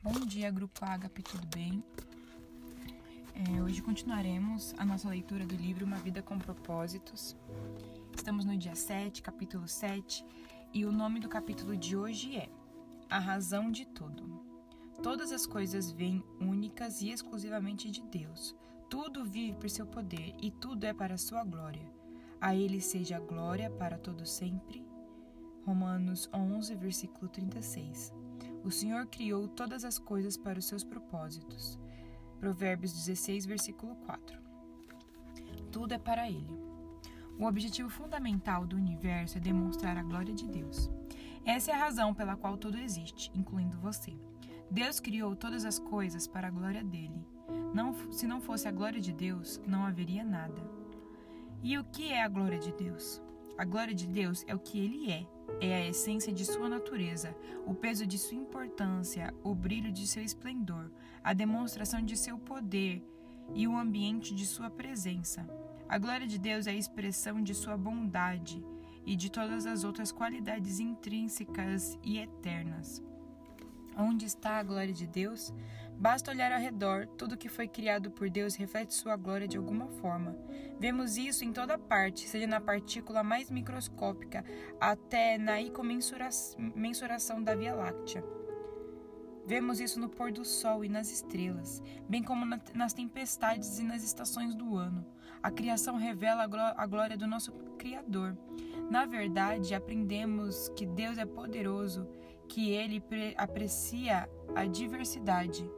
Bom dia, Grupo Agape, tudo bem? É, hoje continuaremos a nossa leitura do livro Uma Vida com Propósitos. Estamos no dia 7, capítulo 7, e o nome do capítulo de hoje é A Razão de Tudo. Todas as coisas vêm únicas e exclusivamente de Deus. Tudo vive por seu poder e tudo é para a sua glória. A Ele seja a glória para todo sempre. Romanos 11, versículo 36. O Senhor criou todas as coisas para os seus propósitos. Provérbios 16, versículo 4. Tudo é para Ele. O objetivo fundamental do universo é demonstrar a glória de Deus. Essa é a razão pela qual tudo existe, incluindo você. Deus criou todas as coisas para a glória dele. Não, se não fosse a glória de Deus, não haveria nada. E o que é a glória de Deus? A glória de Deus é o que ele é, é a essência de sua natureza, o peso de sua importância, o brilho de seu esplendor, a demonstração de seu poder e o ambiente de sua presença. A glória de Deus é a expressão de sua bondade e de todas as outras qualidades intrínsecas e eternas. Onde está a glória de Deus? Basta olhar ao redor, tudo que foi criado por Deus reflete sua glória de alguma forma. Vemos isso em toda parte, seja na partícula mais microscópica até na incomensuração da Via Láctea. Vemos isso no pôr do sol e nas estrelas, bem como nas tempestades e nas estações do ano. A criação revela a glória do nosso Criador. Na verdade, aprendemos que Deus é poderoso, que ele aprecia a diversidade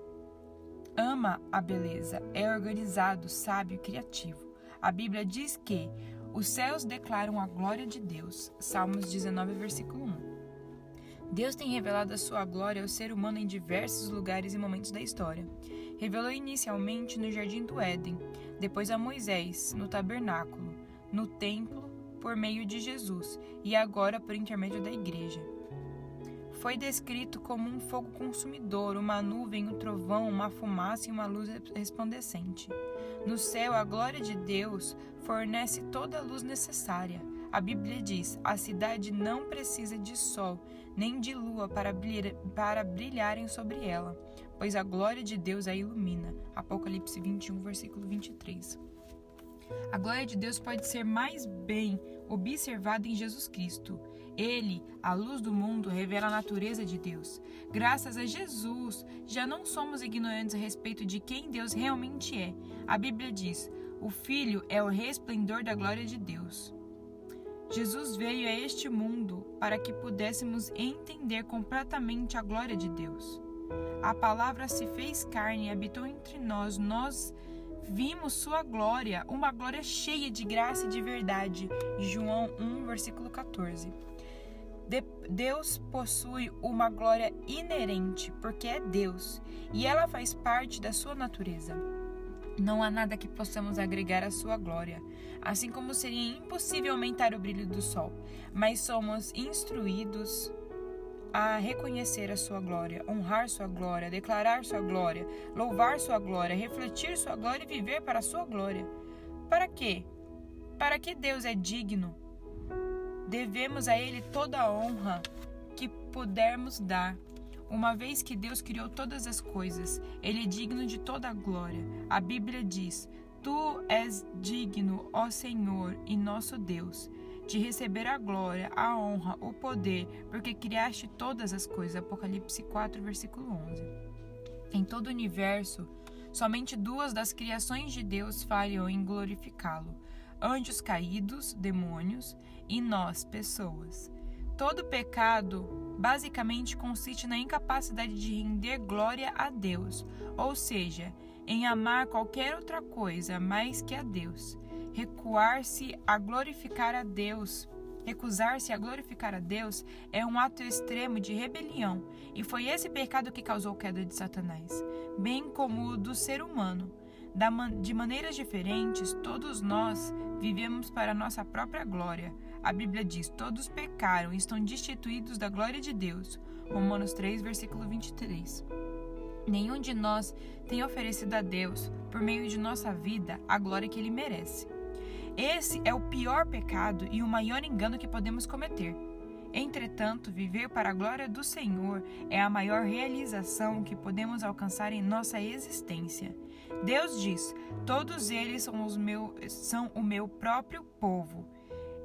ama a beleza, é organizado, sábio criativo. A Bíblia diz que os céus declaram a glória de Deus. Salmos 19, versículo 1. Deus tem revelado a sua glória ao ser humano em diversos lugares e momentos da história. Revelou inicialmente no jardim do Éden, depois a Moisés, no tabernáculo, no templo, por meio de Jesus, e agora por intermédio da igreja foi descrito como um fogo consumidor, uma nuvem, um trovão, uma fumaça e uma luz resplandecente. No céu, a glória de Deus fornece toda a luz necessária. A Bíblia diz: a cidade não precisa de sol nem de lua para, brilhar, para brilharem sobre ela, pois a glória de Deus a ilumina. Apocalipse 21, versículo 23. A glória de Deus pode ser mais bem observada em Jesus Cristo. Ele, a luz do mundo, revela a natureza de Deus. Graças a Jesus, já não somos ignorantes a respeito de quem Deus realmente é. A Bíblia diz: o Filho é o resplendor da glória de Deus. Jesus veio a este mundo para que pudéssemos entender completamente a glória de Deus. A palavra se fez carne e habitou entre nós. Nós vimos sua glória, uma glória cheia de graça e de verdade. João 1, versículo 14. De Deus possui uma glória inerente, porque é Deus, e ela faz parte da sua natureza. Não há nada que possamos agregar à sua glória, assim como seria impossível aumentar o brilho do sol, mas somos instruídos a reconhecer a sua glória, honrar sua glória, declarar sua glória, louvar sua glória, refletir sua glória e viver para a sua glória. Para quê? Para que Deus é digno. Devemos a Ele toda a honra que pudermos dar. Uma vez que Deus criou todas as coisas, Ele é digno de toda a glória. A Bíblia diz: Tu és digno, ó Senhor e nosso Deus de receber a glória, a honra, o poder, porque criaste todas as coisas. Apocalipse 4, versículo 11. Em todo o universo, somente duas das criações de Deus falham em glorificá-lo: anjos caídos, demônios, e nós, pessoas. Todo pecado basicamente consiste na incapacidade de render glória a Deus, ou seja, em amar qualquer outra coisa mais que a Deus recuar-se a glorificar a Deus. Recusar-se a glorificar a Deus é um ato extremo de rebelião, e foi esse pecado que causou a queda de Satanás, bem como o do ser humano. De maneiras diferentes, todos nós vivemos para nossa própria glória. A Bíblia diz: todos pecaram e estão destituídos da glória de Deus. Romanos 3, versículo 23. Nenhum de nós tem oferecido a Deus, por meio de nossa vida, a glória que ele merece. Esse é o pior pecado e o maior engano que podemos cometer. Entretanto, viver para a glória do Senhor é a maior realização que podemos alcançar em nossa existência. Deus diz: Todos eles são, são o meu próprio povo.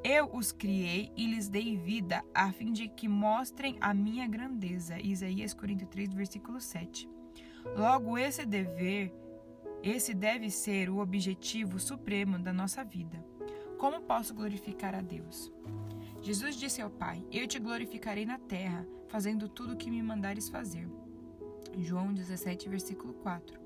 Eu os criei e lhes dei vida, a fim de que mostrem a minha grandeza. Isaías 43, versículo 7. Logo, esse dever, esse deve ser o objetivo supremo da nossa vida. Como posso glorificar a Deus? Jesus disse ao Pai: Eu te glorificarei na terra, fazendo tudo o que me mandares fazer. João 17, versículo 4.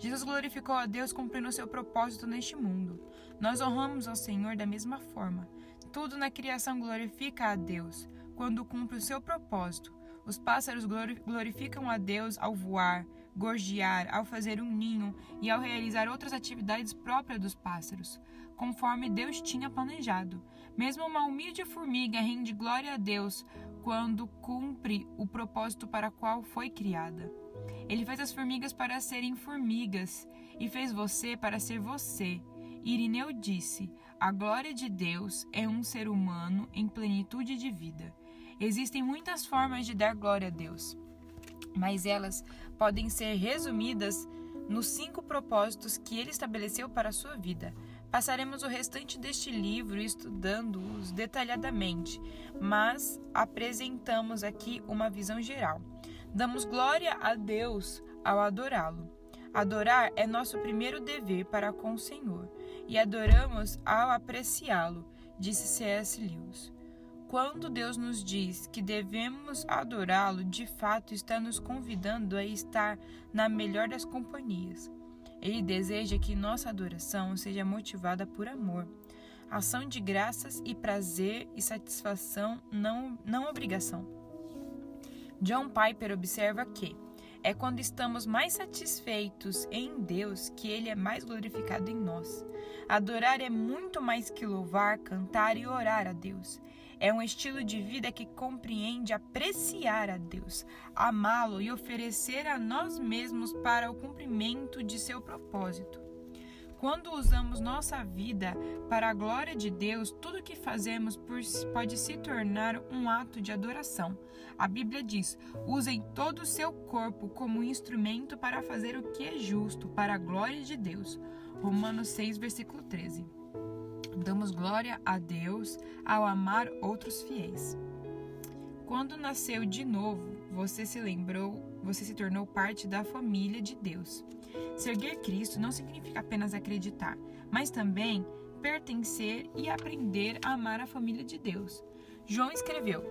Jesus glorificou a Deus cumprindo seu propósito neste mundo. Nós honramos ao Senhor da mesma forma. Tudo na criação glorifica a Deus quando cumpre o seu propósito. Os pássaros glorificam a Deus ao voar, gorjear, ao fazer um ninho e ao realizar outras atividades próprias dos pássaros, conforme Deus tinha planejado. Mesmo uma humilde formiga rende glória a Deus quando cumpre o propósito para qual foi criada. Ele fez as formigas para serem formigas e fez você para ser você. Irineu disse: A glória de Deus é um ser humano em plenitude de vida. Existem muitas formas de dar glória a Deus, mas elas podem ser resumidas nos cinco propósitos que ele estabeleceu para a sua vida. Passaremos o restante deste livro estudando-os detalhadamente, mas apresentamos aqui uma visão geral. Damos glória a Deus ao adorá-lo. Adorar é nosso primeiro dever para com o Senhor, e adoramos ao apreciá-lo, disse C.S. Lewis. Quando Deus nos diz que devemos adorá-lo, de fato está nos convidando a estar na melhor das companhias. Ele deseja que nossa adoração seja motivada por amor, ação de graças e prazer e satisfação, não, não obrigação. John Piper observa que é quando estamos mais satisfeitos em Deus que Ele é mais glorificado em nós. Adorar é muito mais que louvar, cantar e orar a Deus. É um estilo de vida que compreende apreciar a Deus, amá-lo e oferecer a nós mesmos para o cumprimento de seu propósito. Quando usamos nossa vida para a glória de Deus, tudo que fazemos pode se tornar um ato de adoração. A Bíblia diz: usem todo o seu corpo como instrumento para fazer o que é justo, para a glória de Deus. Romanos 6, versículo 13. Damos glória a Deus ao amar outros fiéis. Quando nasceu de novo, você se lembrou, você se tornou parte da família de Deus. Seguir Cristo não significa apenas acreditar, mas também pertencer e aprender a amar a família de Deus. João escreveu: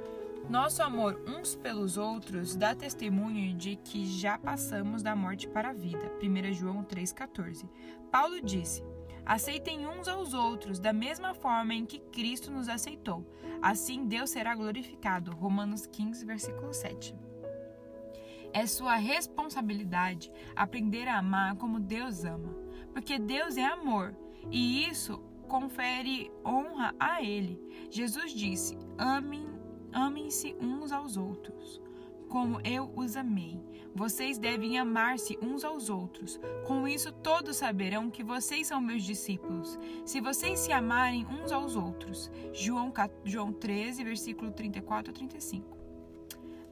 Nosso amor uns pelos outros dá testemunho de que já passamos da morte para a vida. 1 João 3,14. Paulo disse: Aceitem uns aos outros da mesma forma em que Cristo nos aceitou. Assim Deus será glorificado. Romanos 15, versículo 7. É sua responsabilidade aprender a amar como Deus ama, porque Deus é amor e isso confere honra a Ele. Jesus disse: Amem, amem-se uns aos outros como eu os amei. Vocês devem amar-se uns aos outros. Com isso, todos saberão que vocês são meus discípulos, se vocês se amarem uns aos outros. João, João 13, versículo 34 a 35.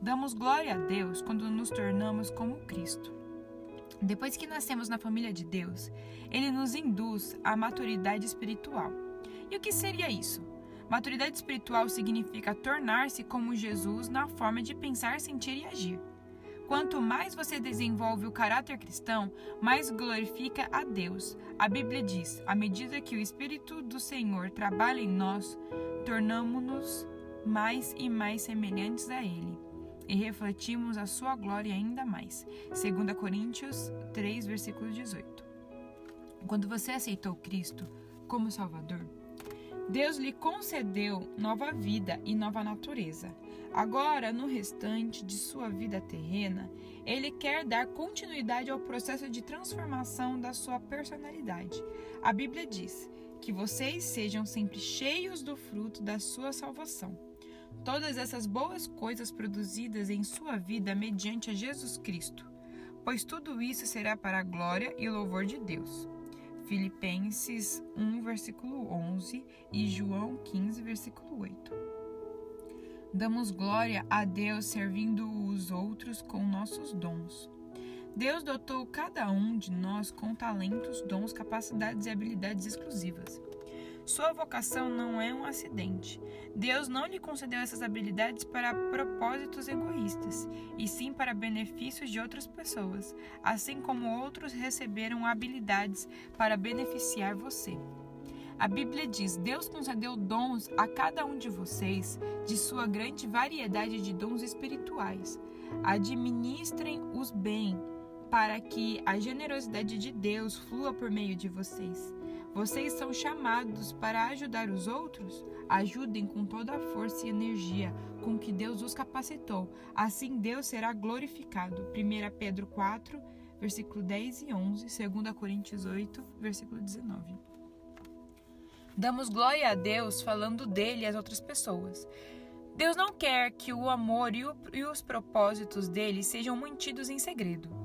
Damos glória a Deus quando nos tornamos como Cristo. Depois que nascemos na família de Deus, Ele nos induz à maturidade espiritual. E o que seria isso? Maturidade espiritual significa tornar-se como Jesus na forma de pensar, sentir e agir. Quanto mais você desenvolve o caráter cristão, mais glorifica a Deus. A Bíblia diz: à medida que o Espírito do Senhor trabalha em nós, tornamos-nos mais e mais semelhantes a Ele e refletimos a sua glória ainda mais. 2 Coríntios 3, versículo 18. Quando você aceitou Cristo como Salvador, Deus lhe concedeu nova vida e nova natureza. Agora, no restante de sua vida terrena, ele quer dar continuidade ao processo de transformação da sua personalidade. A Bíblia diz que vocês sejam sempre cheios do fruto da sua salvação. Todas essas boas coisas produzidas em sua vida mediante a Jesus Cristo, pois tudo isso será para a glória e louvor de Deus. Filipenses 1, versículo 11 e João 15, versículo 8. Damos glória a Deus servindo os outros com nossos dons. Deus dotou cada um de nós com talentos, dons, capacidades e habilidades exclusivas. Sua vocação não é um acidente. Deus não lhe concedeu essas habilidades para propósitos egoístas, e sim para benefícios de outras pessoas, assim como outros receberam habilidades para beneficiar você. A Bíblia diz: Deus concedeu dons a cada um de vocês, de sua grande variedade de dons espirituais. Administrem-os bem, para que a generosidade de Deus flua por meio de vocês. Vocês são chamados para ajudar os outros? Ajudem com toda a força e energia com que Deus os capacitou. Assim Deus será glorificado. 1 Pedro 4, versículo 10 e 11, 2 Coríntios 8, versículo 19. Damos glória a Deus falando dele às outras pessoas. Deus não quer que o amor e, o, e os propósitos dele sejam mantidos em segredo.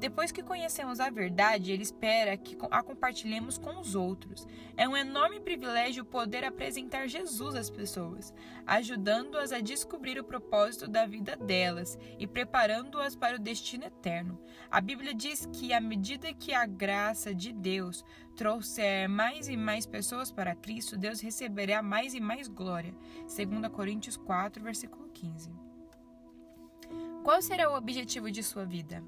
Depois que conhecemos a verdade, Ele espera que a compartilhemos com os outros. É um enorme privilégio poder apresentar Jesus às pessoas, ajudando-as a descobrir o propósito da vida delas e preparando-as para o destino eterno. A Bíblia diz que, à medida que a graça de Deus trouxer mais e mais pessoas para Cristo, Deus receberá mais e mais glória. 2 Coríntios 4, versículo 15. Qual será o objetivo de sua vida?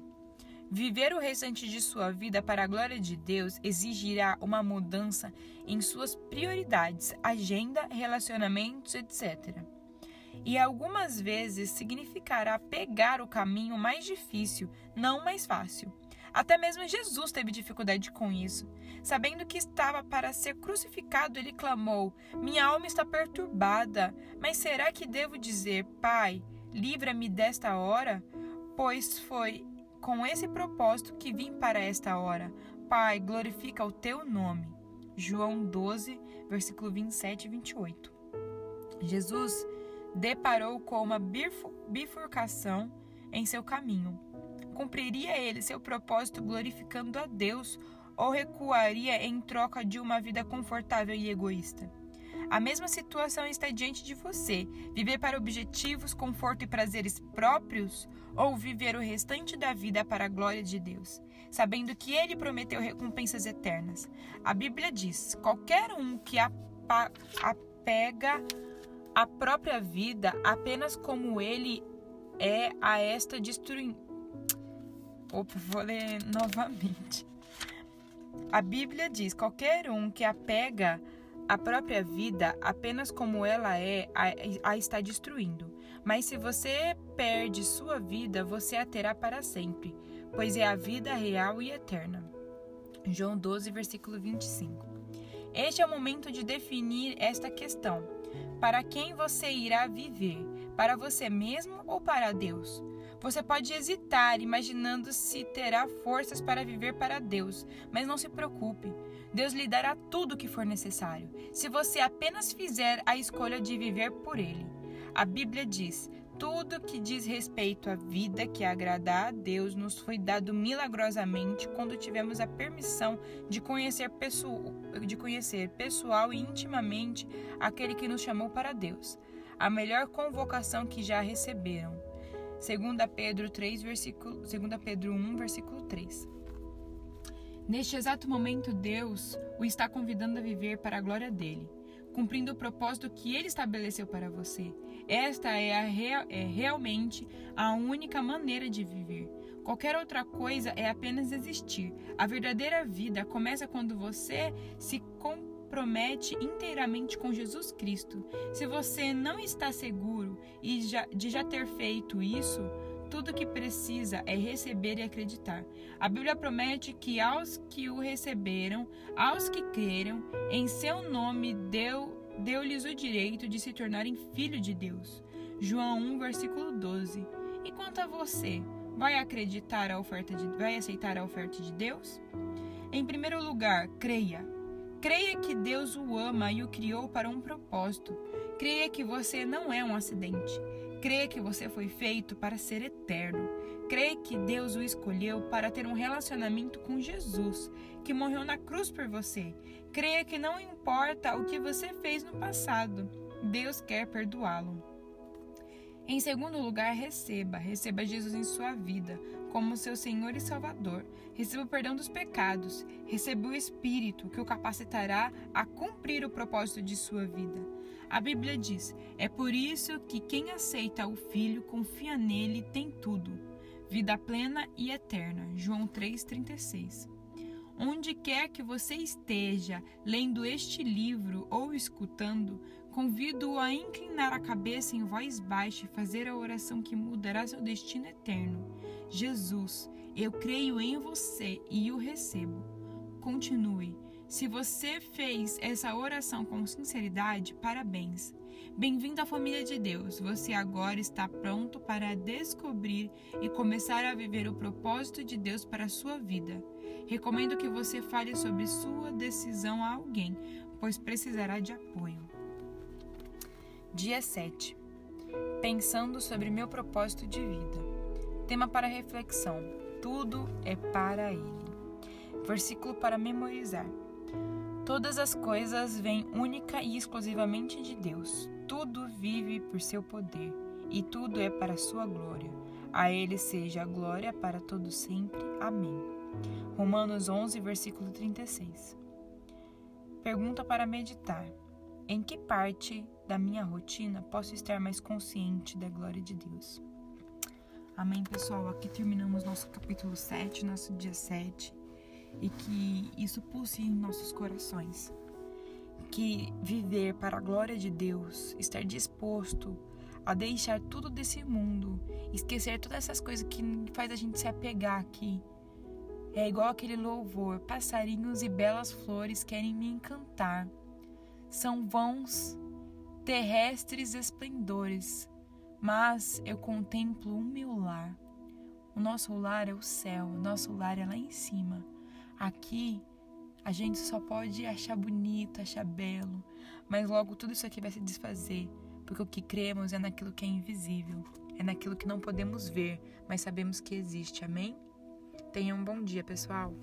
Viver o restante de sua vida para a glória de Deus exigirá uma mudança em suas prioridades, agenda, relacionamentos, etc. E algumas vezes significará pegar o caminho mais difícil, não mais fácil. Até mesmo Jesus teve dificuldade com isso. Sabendo que estava para ser crucificado, ele clamou: Minha alma está perturbada. Mas será que devo dizer, Pai, livra-me desta hora? Pois foi com esse propósito que vim para esta hora. Pai, glorifica o teu nome. João 12, versículo 27 e 28. Jesus deparou com uma bifurcação em seu caminho. Cumpriria ele seu propósito glorificando a Deus ou recuaria em troca de uma vida confortável e egoísta? A mesma situação está diante de você: viver para objetivos, conforto e prazeres próprios ou viver o restante da vida para a glória de Deus, sabendo que ele prometeu recompensas eternas. A Bíblia diz: qualquer um que apega a própria vida apenas como ele é a esta destruição. Opa, vou ler novamente. A Bíblia diz: qualquer um que apega a própria vida, apenas como ela é, a, a está destruindo. Mas se você perde sua vida, você a terá para sempre, pois é a vida real e eterna. João 12, versículo 25. Este é o momento de definir esta questão. Para quem você irá viver? Para você mesmo ou para Deus? Você pode hesitar, imaginando se terá forças para viver para Deus, mas não se preocupe. Deus lhe dará tudo o que for necessário, se você apenas fizer a escolha de viver por Ele. A Bíblia diz: tudo que diz respeito à vida que agrada a Deus nos foi dado milagrosamente quando tivemos a permissão de conhecer, pessoal, de conhecer pessoal e intimamente aquele que nos chamou para Deus. A melhor convocação que já receberam. 2 Pedro 3, versículo, 2 Pedro 1, versículo 3. Neste exato momento, Deus o está convidando a viver para a glória dele, cumprindo o propósito que ele estabeleceu para você. Esta é, a é realmente a única maneira de viver. Qualquer outra coisa é apenas existir. A verdadeira vida começa quando você se compromete compromete inteiramente com Jesus Cristo. Se você não está seguro de já ter feito isso, tudo que precisa é receber e acreditar. A Bíblia promete que aos que o receberam, aos que creram, em seu nome deu deu-lhes o direito de se tornarem filho de Deus. João 1, versículo 12. E quanto a você, vai acreditar a oferta de vai aceitar a oferta de Deus? Em primeiro lugar, creia. Creia que Deus o ama e o criou para um propósito. Creia que você não é um acidente. Creia que você foi feito para ser eterno. Creia que Deus o escolheu para ter um relacionamento com Jesus, que morreu na cruz por você. Creia que não importa o que você fez no passado, Deus quer perdoá-lo. Em segundo lugar, receba, receba Jesus em sua vida como seu Senhor e Salvador. Receba o perdão dos pecados, receba o Espírito que o capacitará a cumprir o propósito de sua vida. A Bíblia diz: é por isso que quem aceita o Filho confia nele tem tudo, vida plena e eterna. João 3,36. Onde quer que você esteja lendo este livro ou escutando, convido-o a inclinar a cabeça em voz baixa e fazer a oração que mudará seu destino eterno. Jesus, eu creio em você e o recebo. Continue. Se você fez essa oração com sinceridade, parabéns. Bem-vindo à família de Deus. Você agora está pronto para descobrir e começar a viver o propósito de Deus para a sua vida. Recomendo que você fale sobre sua decisão a alguém, pois precisará de apoio. Dia 7. Pensando sobre meu propósito de vida. Tema para reflexão: Tudo é para Ele. Versículo para memorizar. Todas as coisas vêm única e exclusivamente de Deus. Tudo vive por seu poder e tudo é para sua glória. A Ele seja a glória para todo sempre. Amém. Romanos 11, versículo 36. Pergunta para meditar: Em que parte da minha rotina posso estar mais consciente da glória de Deus? Amém, pessoal. Aqui terminamos nosso capítulo 7, nosso dia 7, e que isso pulse em nossos corações. Que viver para a glória de Deus, estar disposto a deixar tudo desse mundo, esquecer todas essas coisas que faz a gente se apegar aqui é igual aquele louvor: passarinhos e belas flores querem me encantar. São vãos, terrestres esplendores, mas eu contemplo o meu lar. O nosso lar é o céu, o nosso lar é lá em cima. Aqui a gente só pode achar bonito, achar belo, mas logo tudo isso aqui vai se desfazer, porque o que cremos é naquilo que é invisível, é naquilo que não podemos ver, mas sabemos que existe. Amém? Tenha um bom dia, pessoal!